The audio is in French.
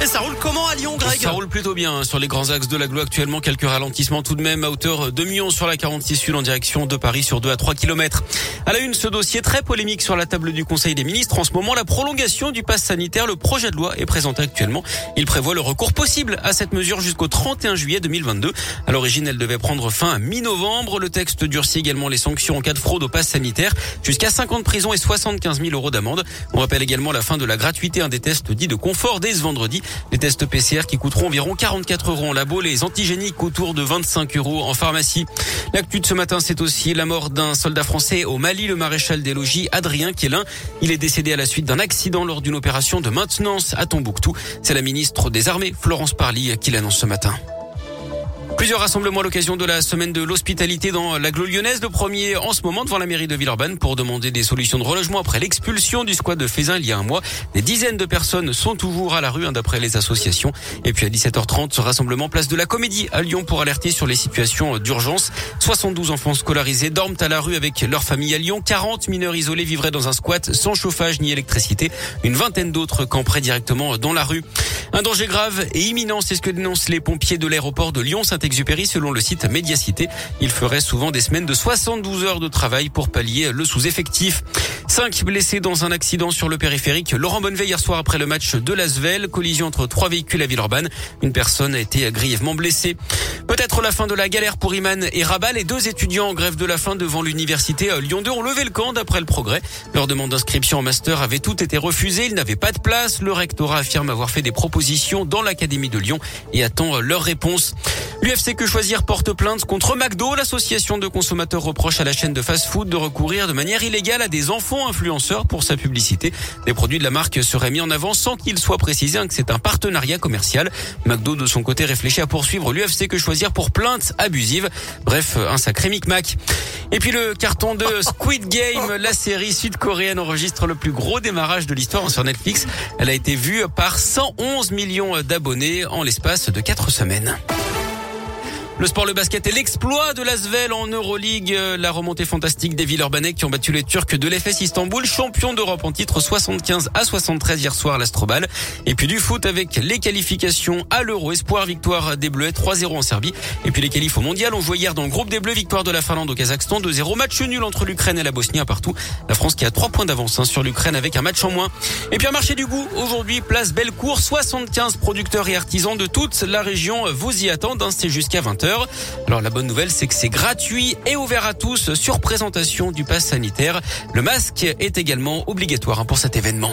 Et ça roule comment à Lyon, Greg Ça roule plutôt bien sur les grands axes de l'agglo actuellement. Quelques ralentissements tout de même à hauteur de Lyon sur la 46 Sud en direction de Paris sur 2 à 3 km. À la une, ce dossier très polémique sur la table du Conseil des ministres. En ce moment, la prolongation du pass sanitaire. Le projet de loi est présenté actuellement. Il prévoit le recours possible à cette mesure jusqu'au 31 juillet 2022. À l'origine, elle devait prendre fin à mi-novembre. Le texte durcit également les sanctions en cas de fraude au pass sanitaire. Jusqu'à 5 ans de prison et 75 000 euros d'amende. On rappelle également la fin de la gratuité un des tests dits de confort dès ce vendredi. Les tests PCR qui coûteront environ 44 euros en labo, les antigéniques autour de 25 euros en pharmacie. L'actu de ce matin, c'est aussi la mort d'un soldat français au Mali, le maréchal des logis Adrien Kélin. Il est décédé à la suite d'un accident lors d'une opération de maintenance à Tombouctou. C'est la ministre des Armées, Florence Parly, qui l'annonce ce matin. Plusieurs rassemblements à l'occasion de la semaine de l'hospitalité dans l'agglo lyonnaise. Le premier en ce moment devant la mairie de Villeurbanne pour demander des solutions de relogement après l'expulsion du squat de Fézin il y a un mois. Des dizaines de personnes sont toujours à la rue hein, d'après les associations. Et puis à 17h30, ce rassemblement place de la Comédie à Lyon pour alerter sur les situations d'urgence. 72 enfants scolarisés dorment à la rue avec leur famille à Lyon. 40 mineurs isolés vivraient dans un squat sans chauffage ni électricité. Une vingtaine d'autres camperaient directement dans la rue. Un danger grave et imminent, c'est ce que dénoncent les pompiers de l'aéroport de Lyon-Saint-Exupéry selon le site Médiacité. Il ferait souvent des semaines de 72 heures de travail pour pallier le sous-effectif. Cinq blessés dans un accident sur le périphérique. Laurent Bonneveille hier soir après le match de Lasvel. Collision entre trois véhicules à Villeurbanne. Une personne a été grièvement blessée. Peut-être la fin de la galère pour Iman et Rabat. Les deux étudiants en grève de la faim devant l'université Lyon 2 ont levé le camp d'après le progrès. Leur demande d'inscription en master avait tout été refusée. Ils n'avaient pas de place. Le rectorat affirme avoir fait des propositions dans l'académie de Lyon et attend leur réponse. L'UFC Que Choisir porte plainte contre McDo. L'association de consommateurs reproche à la chaîne de fast-food de recourir de manière illégale à des enfants influenceurs pour sa publicité. Les produits de la marque seraient mis en avant sans qu'il soit précisé que c'est un partenariat commercial. McDo, de son côté, réfléchit à poursuivre l'UFC Que Choisir pour plainte abusive. Bref, un sacré micmac. Et puis le carton de Squid Game, la série sud-coréenne enregistre le plus gros démarrage de l'histoire sur Netflix. Elle a été vue par 111 millions d'abonnés en l'espace de 4 semaines. Le sport, le basket et l'exploit de l'Asvel en Euroleague. La remontée fantastique des Villeurbanais qui ont battu les Turcs de l'FS Istanbul, champion d'Europe en titre 75 à 73 hier soir à l'Astrobal. Et puis du foot avec les qualifications à l'Euro. Espoir, victoire des Bleus 3-0 en Serbie. Et puis les qualifs au mondial. On jouait hier dans le groupe des Bleus, victoire de la Finlande au Kazakhstan. 2-0 match nul entre l'Ukraine et la Bosnie à partout. La France qui a 3 points d'avance hein, sur l'Ukraine avec un match en moins. Et puis un marché du goût. Aujourd'hui, place Bellecour. 75 producteurs et artisans de toute la région vous y attendent. Hein, C'est jusqu'à 20h. Alors la bonne nouvelle, c'est que c'est gratuit et ouvert à tous sur présentation du pass sanitaire. Le masque est également obligatoire pour cet événement.